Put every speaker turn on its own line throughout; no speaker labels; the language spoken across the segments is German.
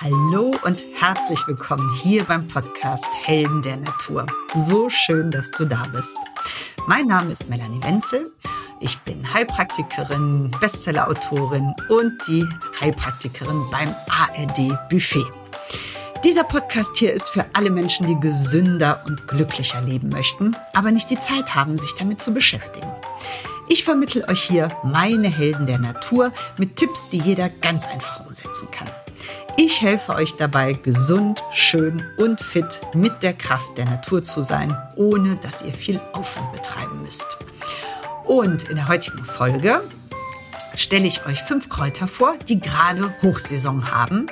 Hallo und herzlich willkommen hier beim Podcast Helden der Natur. So schön, dass du da bist. Mein Name ist Melanie Wenzel. Ich bin Heilpraktikerin, Bestsellerautorin und die Heilpraktikerin beim ARD Buffet. Dieser Podcast hier ist für alle Menschen, die gesünder und glücklicher leben möchten, aber nicht die Zeit haben, sich damit zu beschäftigen. Ich vermittle euch hier meine Helden der Natur mit Tipps, die jeder ganz einfach umsetzen kann. Ich helfe euch dabei, gesund, schön und fit mit der Kraft der Natur zu sein, ohne dass ihr viel Aufwand betreiben müsst. Und in der heutigen Folge stelle ich euch fünf Kräuter vor, die gerade Hochsaison haben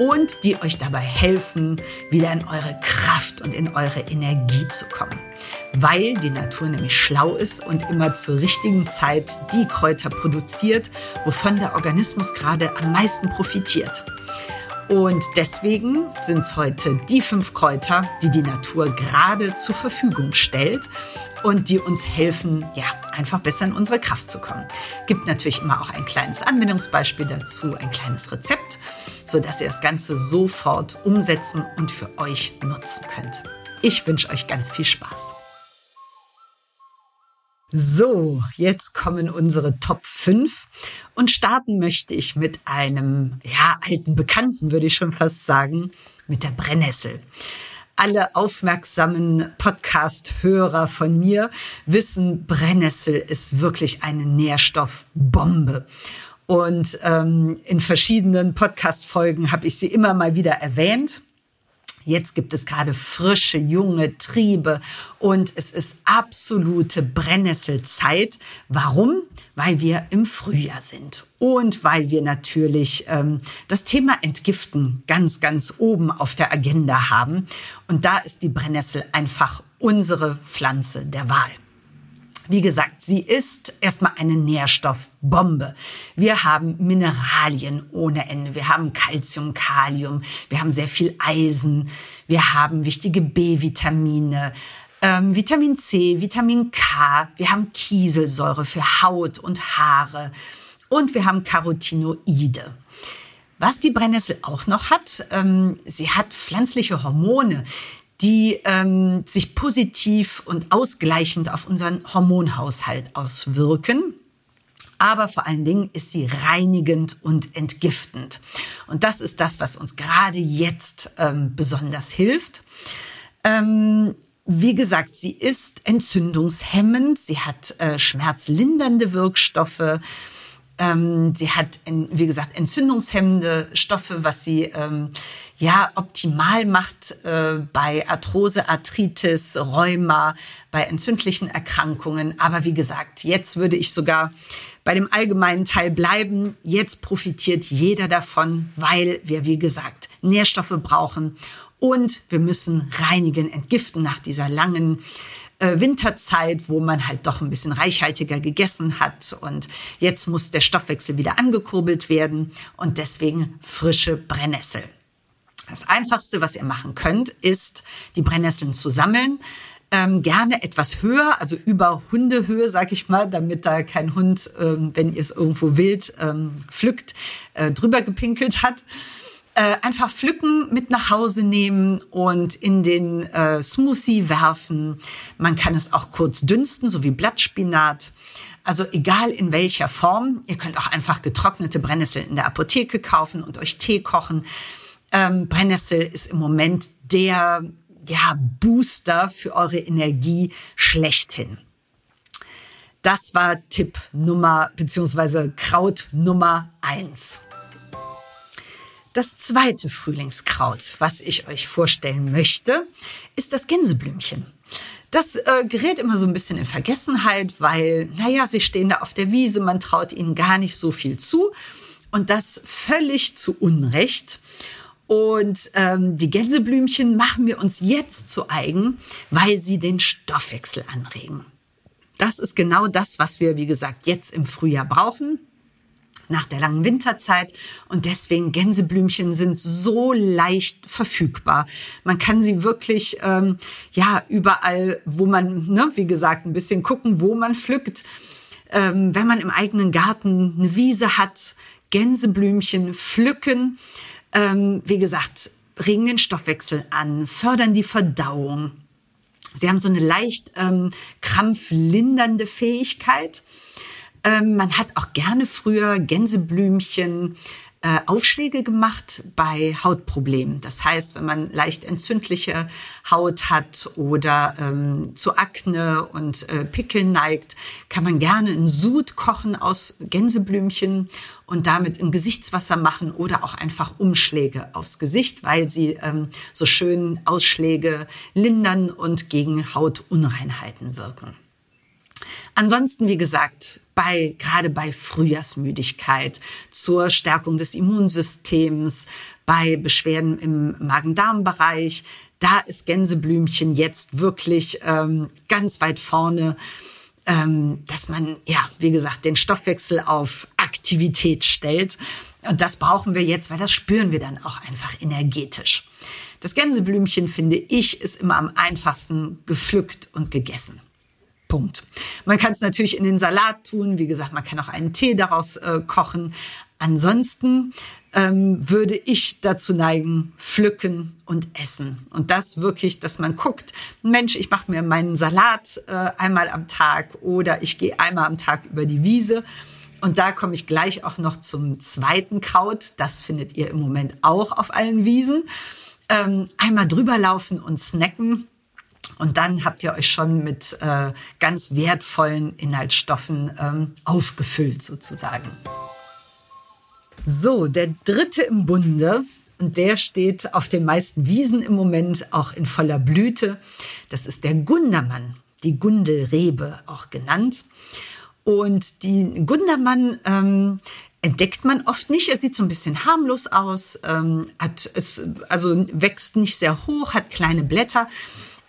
und die euch dabei helfen, wieder in eure Kraft und in eure Energie zu kommen. Weil die Natur nämlich schlau ist und immer zur richtigen Zeit die Kräuter produziert, wovon der Organismus gerade am meisten profitiert. Und deswegen sind es heute die fünf Kräuter, die die Natur gerade zur Verfügung stellt und die uns helfen, ja, einfach besser in unsere Kraft zu kommen. Gibt natürlich immer auch ein kleines Anwendungsbeispiel dazu, ein kleines Rezept, so dass ihr das Ganze sofort umsetzen und für euch nutzen könnt. Ich wünsche euch ganz viel Spaß. So, jetzt kommen unsere Top 5 und starten möchte ich mit einem, ja, alten Bekannten, würde ich schon fast sagen, mit der Brennnessel. Alle aufmerksamen Podcast-Hörer von mir wissen, Brennnessel ist wirklich eine Nährstoffbombe. Und ähm, in verschiedenen Podcast-Folgen habe ich sie immer mal wieder erwähnt. Jetzt gibt es gerade frische, junge Triebe und es ist absolute Brennnesselzeit. Warum? Weil wir im Frühjahr sind und weil wir natürlich ähm, das Thema Entgiften ganz, ganz oben auf der Agenda haben. Und da ist die Brennnessel einfach unsere Pflanze der Wahl. Wie gesagt, sie ist erstmal eine Nährstoffbombe. Wir haben Mineralien ohne Ende. Wir haben Calcium, Kalium. Wir haben sehr viel Eisen. Wir haben wichtige B-Vitamine. Ähm, Vitamin C, Vitamin K, wir haben Kieselsäure für Haut und Haare und wir haben Carotinoide. Was die Brennnessel auch noch hat, ähm, sie hat pflanzliche Hormone, die ähm, sich positiv und ausgleichend auf unseren Hormonhaushalt auswirken. Aber vor allen Dingen ist sie reinigend und entgiftend. Und das ist das, was uns gerade jetzt ähm, besonders hilft. Ähm, wie gesagt, sie ist entzündungshemmend, sie hat äh, schmerzlindernde Wirkstoffe, ähm, sie hat, wie gesagt, entzündungshemmende Stoffe, was sie ähm, ja optimal macht äh, bei Arthrose, Arthritis, Rheuma, bei entzündlichen Erkrankungen. Aber wie gesagt, jetzt würde ich sogar bei dem allgemeinen Teil bleiben. Jetzt profitiert jeder davon, weil wir, wie gesagt, Nährstoffe brauchen und wir müssen reinigen, entgiften nach dieser langen äh, Winterzeit, wo man halt doch ein bisschen reichhaltiger gegessen hat und jetzt muss der Stoffwechsel wieder angekurbelt werden und deswegen frische Brennnessel. Das Einfachste, was ihr machen könnt, ist, die Brennnesseln zu sammeln. Ähm, gerne etwas höher, also über Hundehöhe, sag ich mal, damit da kein Hund, ähm, wenn ihr es irgendwo wild ähm, pflückt, äh, drüber gepinkelt hat äh, einfach pflücken, mit nach Hause nehmen und in den äh, Smoothie werfen. Man kann es auch kurz dünsten, so wie Blattspinat. Also egal in welcher Form. Ihr könnt auch einfach getrocknete Brennnessel in der Apotheke kaufen und euch Tee kochen. Ähm, Brennnessel ist im Moment der ja, Booster für eure Energie schlechthin. Das war Tipp Nummer beziehungsweise Kraut Nummer eins. Das zweite Frühlingskraut, was ich euch vorstellen möchte, ist das Gänseblümchen. Das äh, gerät immer so ein bisschen in Vergessenheit, weil, naja, sie stehen da auf der Wiese, man traut ihnen gar nicht so viel zu. Und das völlig zu Unrecht. Und ähm, die Gänseblümchen machen wir uns jetzt zu eigen, weil sie den Stoffwechsel anregen. Das ist genau das, was wir, wie gesagt, jetzt im Frühjahr brauchen nach der langen Winterzeit. Und deswegen Gänseblümchen sind so leicht verfügbar. Man kann sie wirklich, ähm, ja, überall, wo man, ne, wie gesagt, ein bisschen gucken, wo man pflückt. Ähm, wenn man im eigenen Garten eine Wiese hat, Gänseblümchen pflücken. Ähm, wie gesagt, regen den Stoffwechsel an, fördern die Verdauung. Sie haben so eine leicht ähm, krampflindernde Fähigkeit. Ähm, man hat auch gerne früher Gänseblümchen äh, Aufschläge gemacht bei Hautproblemen. Das heißt, wenn man leicht entzündliche Haut hat oder ähm, zu Akne und äh, Pickeln neigt, kann man gerne einen Sud kochen aus Gänseblümchen und damit ein Gesichtswasser machen oder auch einfach Umschläge aufs Gesicht, weil sie ähm, so schön Ausschläge lindern und gegen Hautunreinheiten wirken. Ansonsten, wie gesagt, bei, gerade bei Frühjahrsmüdigkeit, zur Stärkung des Immunsystems, bei Beschwerden im Magen-Darm-Bereich, da ist Gänseblümchen jetzt wirklich ähm, ganz weit vorne, ähm, dass man, ja, wie gesagt, den Stoffwechsel auf Aktivität stellt. Und das brauchen wir jetzt, weil das spüren wir dann auch einfach energetisch. Das Gänseblümchen, finde ich, ist immer am einfachsten gepflückt und gegessen. Punkt. Man kann es natürlich in den Salat tun. Wie gesagt, man kann auch einen Tee daraus äh, kochen. Ansonsten ähm, würde ich dazu neigen, pflücken und essen. Und das wirklich, dass man guckt, Mensch, ich mache mir meinen Salat äh, einmal am Tag oder ich gehe einmal am Tag über die Wiese. Und da komme ich gleich auch noch zum zweiten Kraut. Das findet ihr im Moment auch auf allen Wiesen. Ähm, einmal drüber laufen und snacken und dann habt ihr euch schon mit äh, ganz wertvollen Inhaltsstoffen ähm, aufgefüllt sozusagen. So, der dritte im Bunde, und der steht auf den meisten Wiesen im Moment auch in voller Blüte. Das ist der Gundermann, die Gundelrebe auch genannt. Und die Gundermann ähm, entdeckt man oft nicht. Er sieht so ein bisschen harmlos aus, ähm, hat es, also wächst nicht sehr hoch, hat kleine Blätter.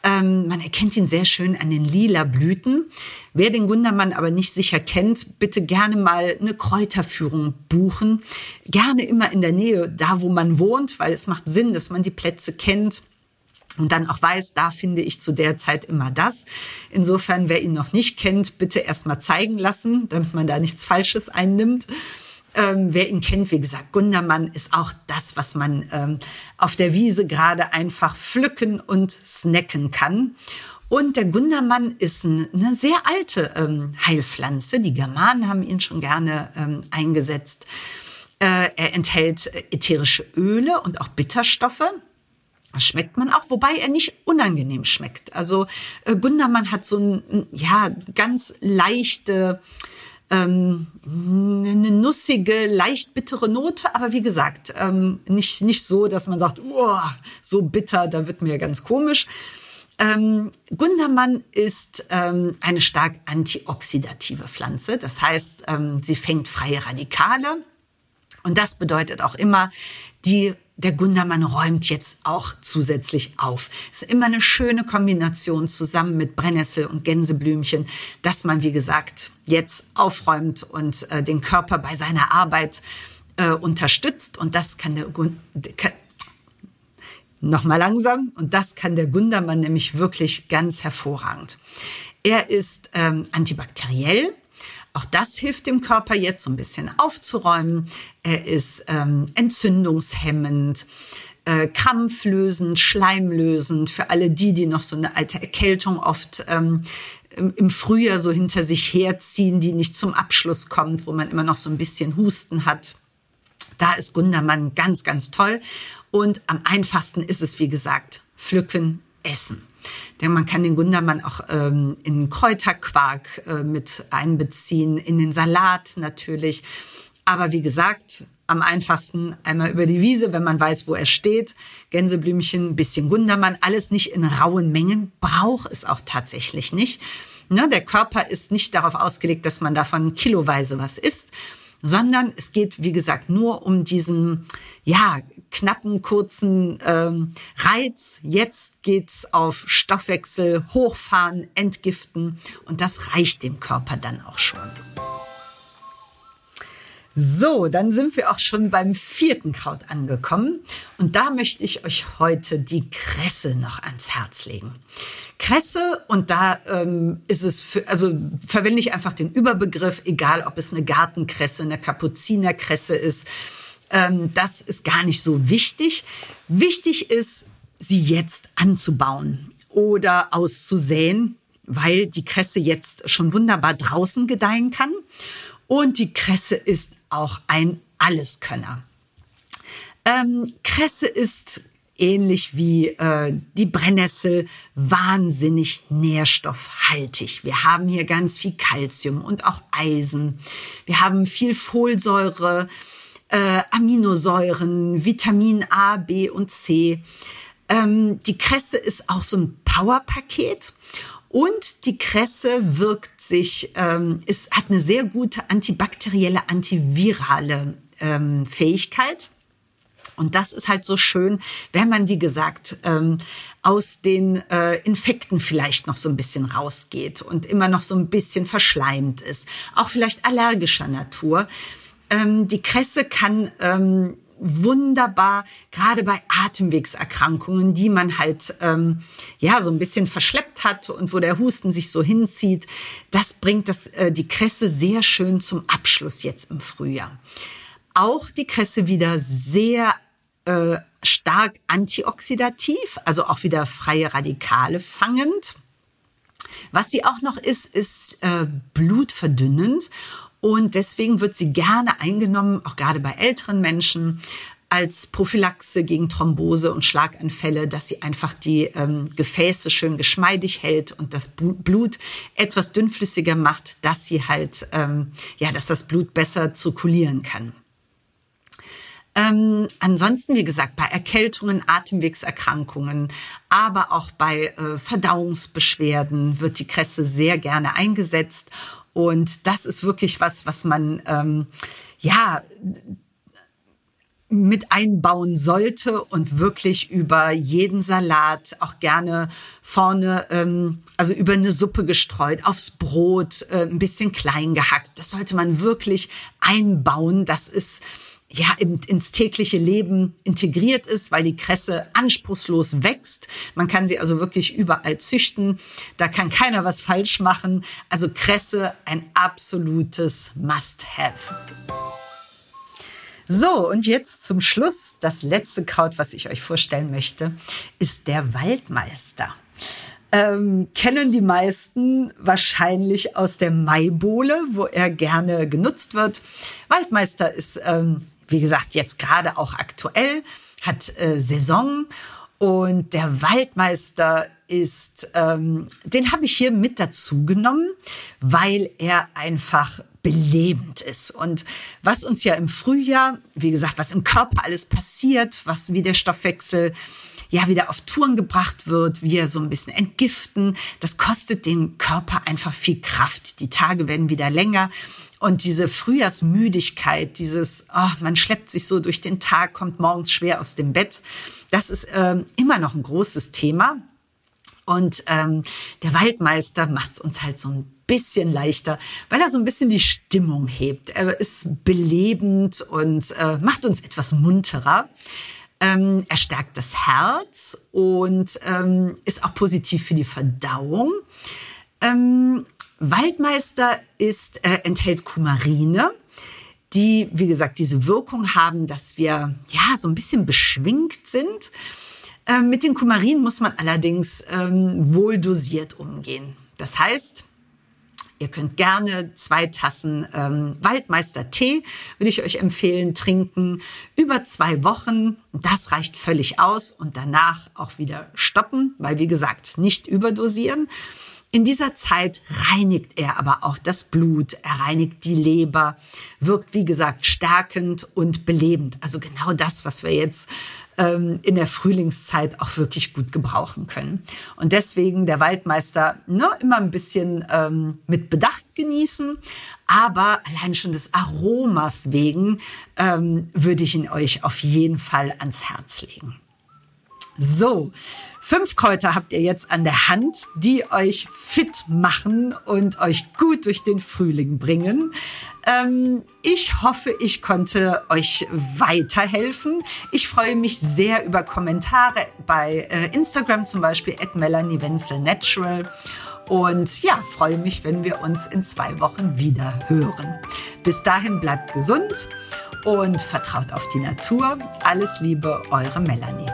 Ähm, man erkennt ihn sehr schön an den lila Blüten. Wer den Gundermann aber nicht sicher kennt, bitte gerne mal eine Kräuterführung buchen. Gerne immer in der Nähe, da wo man wohnt, weil es macht Sinn, dass man die Plätze kennt und dann auch weiß, da finde ich zu der Zeit immer das. Insofern, wer ihn noch nicht kennt, bitte erst mal zeigen lassen, damit man da nichts Falsches einnimmt. Ähm, wer ihn kennt, wie gesagt, Gundermann ist auch das, was man ähm, auf der Wiese gerade einfach pflücken und snacken kann. Und der Gundermann ist eine sehr alte ähm, Heilpflanze. Die Germanen haben ihn schon gerne ähm, eingesetzt. Äh, er enthält ätherische Öle und auch Bitterstoffe. Das schmeckt man auch, wobei er nicht unangenehm schmeckt. Also äh, Gundermann hat so ein, ja, ganz leichte, ähm, eine nussige, leicht bittere Note, aber wie gesagt, ähm, nicht, nicht so, dass man sagt, oh, so bitter, da wird mir ganz komisch. Ähm, Gundermann ist ähm, eine stark antioxidative Pflanze. Das heißt, ähm, sie fängt freie Radikale. Und das bedeutet auch immer, die der Gundermann räumt jetzt auch zusätzlich auf. Es ist immer eine schöne Kombination zusammen mit Brennnessel und Gänseblümchen, dass man, wie gesagt, jetzt aufräumt und äh, den Körper bei seiner Arbeit äh, unterstützt. Und das kann der Gun kann, Nochmal langsam. Und das kann der Gundermann nämlich wirklich ganz hervorragend. Er ist ähm, antibakteriell. Auch das hilft dem Körper jetzt so ein bisschen aufzuräumen. Er ist ähm, entzündungshemmend, äh, krampflösend, schleimlösend für alle die, die noch so eine alte Erkältung oft ähm, im Frühjahr so hinter sich herziehen, die nicht zum Abschluss kommt, wo man immer noch so ein bisschen Husten hat. Da ist Gundermann ganz, ganz toll. Und am einfachsten ist es, wie gesagt, pflücken, essen. Denn man kann den Gundermann auch ähm, in Kräuterquark äh, mit einbeziehen, in den Salat natürlich. Aber wie gesagt, am einfachsten einmal über die Wiese, wenn man weiß, wo er steht. Gänseblümchen, bisschen Gundermann, alles nicht in rauen Mengen, braucht es auch tatsächlich nicht. Ne, der Körper ist nicht darauf ausgelegt, dass man davon kiloweise was isst, sondern es geht, wie gesagt, nur um diesen, ja, knappen, kurzen ähm, Reiz. Jetzt geht's auf Stoffwechsel, hochfahren, entgiften und das reicht dem Körper dann auch schon. So, dann sind wir auch schon beim vierten Kraut angekommen. Und da möchte ich euch heute die Kresse noch ans Herz legen. Kresse, und da ähm, ist es, für, also verwende ich einfach den Überbegriff, egal ob es eine Gartenkresse, eine Kapuzinerkresse ist. Ähm, das ist gar nicht so wichtig. Wichtig ist, sie jetzt anzubauen oder auszusäen, weil die Kresse jetzt schon wunderbar draußen gedeihen kann. Und die Kresse ist auch ein Alleskönner. Ähm, Kresse ist ähnlich wie äh, die Brennnessel wahnsinnig nährstoffhaltig. Wir haben hier ganz viel Kalzium und auch Eisen. Wir haben viel Folsäure, äh, Aminosäuren, Vitamin A, B und C. Ähm, die Kresse ist auch so ein Powerpaket und die Kresse wirkt sich, ähm, ist, hat eine sehr gute antibakterielle, antivirale ähm, Fähigkeit. Und das ist halt so schön, wenn man, wie gesagt, ähm, aus den äh, Infekten vielleicht noch so ein bisschen rausgeht und immer noch so ein bisschen verschleimt ist. Auch vielleicht allergischer Natur. Ähm, die Kresse kann ähm, wunderbar, gerade bei Atemwegserkrankungen, die man halt ähm, ja so ein bisschen verschleppt hat und wo der Husten sich so hinzieht. Das bringt das, äh, die Kresse sehr schön zum Abschluss jetzt im Frühjahr. Auch die Kresse wieder sehr äh, stark antioxidativ, also auch wieder freie Radikale fangend. Was sie auch noch ist, ist äh, blutverdünnend und deswegen wird sie gerne eingenommen, auch gerade bei älteren Menschen, als Prophylaxe gegen Thrombose und Schlaganfälle, dass sie einfach die ähm, Gefäße schön geschmeidig hält und das Blut etwas dünnflüssiger macht, dass sie halt, ähm, ja, dass das Blut besser zirkulieren kann. Ähm, ansonsten, wie gesagt, bei Erkältungen, Atemwegserkrankungen, aber auch bei äh, Verdauungsbeschwerden wird die Kresse sehr gerne eingesetzt und das ist wirklich was, was man ähm, ja mit einbauen sollte und wirklich über jeden Salat auch gerne vorne, ähm, also über eine Suppe gestreut, aufs Brot, äh, ein bisschen klein gehackt. Das sollte man wirklich einbauen. Das ist ja, ins tägliche Leben integriert ist, weil die Kresse anspruchslos wächst. Man kann sie also wirklich überall züchten. Da kann keiner was falsch machen. Also Kresse ein absolutes Must-Have. So, und jetzt zum Schluss. Das letzte Kraut, was ich euch vorstellen möchte, ist der Waldmeister. Ähm, kennen die meisten wahrscheinlich aus der Maibohle, wo er gerne genutzt wird. Waldmeister ist ähm, wie gesagt, jetzt gerade auch aktuell, hat äh, Saison und der Waldmeister ist, ähm, den habe ich hier mit dazu genommen, weil er einfach belebend ist. Und was uns ja im Frühjahr, wie gesagt, was im Körper alles passiert, was wie der Stoffwechsel ja wieder auf Touren gebracht wird, wir so ein bisschen entgiften, das kostet den Körper einfach viel Kraft. Die Tage werden wieder länger und diese Frühjahrsmüdigkeit, dieses, oh, man schleppt sich so durch den Tag, kommt morgens schwer aus dem Bett, das ist ähm, immer noch ein großes Thema. Und ähm, der Waldmeister macht es uns halt so ein bisschen leichter, weil er so ein bisschen die Stimmung hebt. Er ist belebend und äh, macht uns etwas munterer. Ähm, er stärkt das Herz und ähm, ist auch positiv für die Verdauung. Ähm, Waldmeister ist, äh, enthält Kumarine, die, wie gesagt, diese Wirkung haben, dass wir ja so ein bisschen beschwingt sind. Äh, mit den Kumarinen muss man allerdings ähm, wohl dosiert umgehen. Das heißt, Ihr könnt gerne zwei Tassen ähm, Waldmeister Tee, würde ich euch empfehlen, trinken über zwei Wochen. Das reicht völlig aus und danach auch wieder stoppen, weil wie gesagt, nicht überdosieren. In dieser Zeit reinigt er aber auch das Blut, er reinigt die Leber, wirkt wie gesagt stärkend und belebend. Also genau das, was wir jetzt ähm, in der Frühlingszeit auch wirklich gut gebrauchen können. Und deswegen der Waldmeister ne, immer ein bisschen ähm, mit Bedacht genießen, aber allein schon des Aromas wegen ähm, würde ich ihn euch auf jeden Fall ans Herz legen. So, Fünf Kräuter habt ihr jetzt an der Hand, die euch fit machen und euch gut durch den Frühling bringen. Ähm, ich hoffe, ich konnte euch weiterhelfen. Ich freue mich sehr über Kommentare bei äh, Instagram zum Beispiel at Melanie Wenzel Natural. Und ja, freue mich, wenn wir uns in zwei Wochen wieder hören. Bis dahin bleibt gesund und vertraut auf die Natur. Alles Liebe, eure Melanie.